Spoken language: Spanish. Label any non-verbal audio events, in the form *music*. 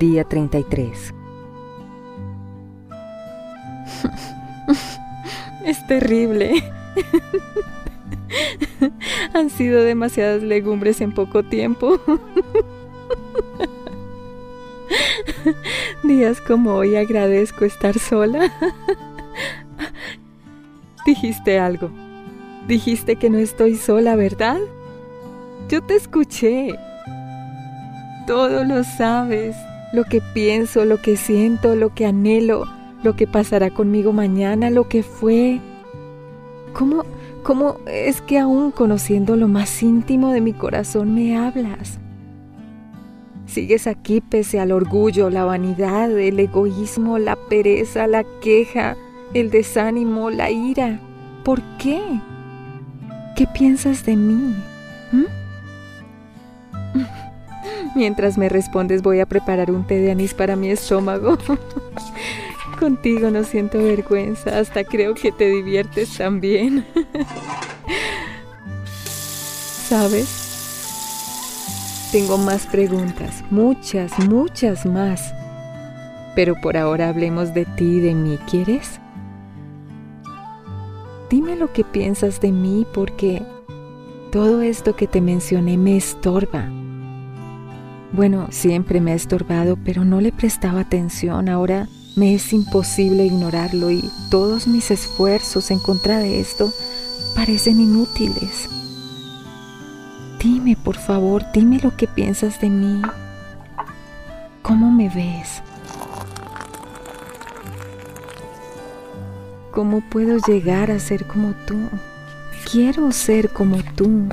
Día 33. *laughs* Es terrible. *laughs* Han sido demasiadas legumbres en poco tiempo. *laughs* Días como hoy agradezco estar sola. Dijiste algo. Dijiste que no estoy sola, ¿verdad? Yo te escuché. Todo lo sabes. Lo que pienso, lo que siento, lo que anhelo, lo que pasará conmigo mañana, lo que fue. ¿Cómo, cómo es que aún conociendo lo más íntimo de mi corazón me hablas? Sigues aquí pese al orgullo, la vanidad, el egoísmo, la pereza, la queja, el desánimo, la ira. ¿Por qué? ¿Qué piensas de mí? Mientras me respondes voy a preparar un té de anís para mi estómago. *laughs* Contigo no siento vergüenza, hasta creo que te diviertes también. *laughs* ¿Sabes? Tengo más preguntas, muchas, muchas más. Pero por ahora hablemos de ti y de mí, ¿quieres? Dime lo que piensas de mí porque todo esto que te mencioné me estorba. Bueno, siempre me ha estorbado, pero no le prestaba atención. Ahora me es imposible ignorarlo y todos mis esfuerzos en contra de esto parecen inútiles. Dime, por favor, dime lo que piensas de mí. ¿Cómo me ves? ¿Cómo puedo llegar a ser como tú? Quiero ser como tú.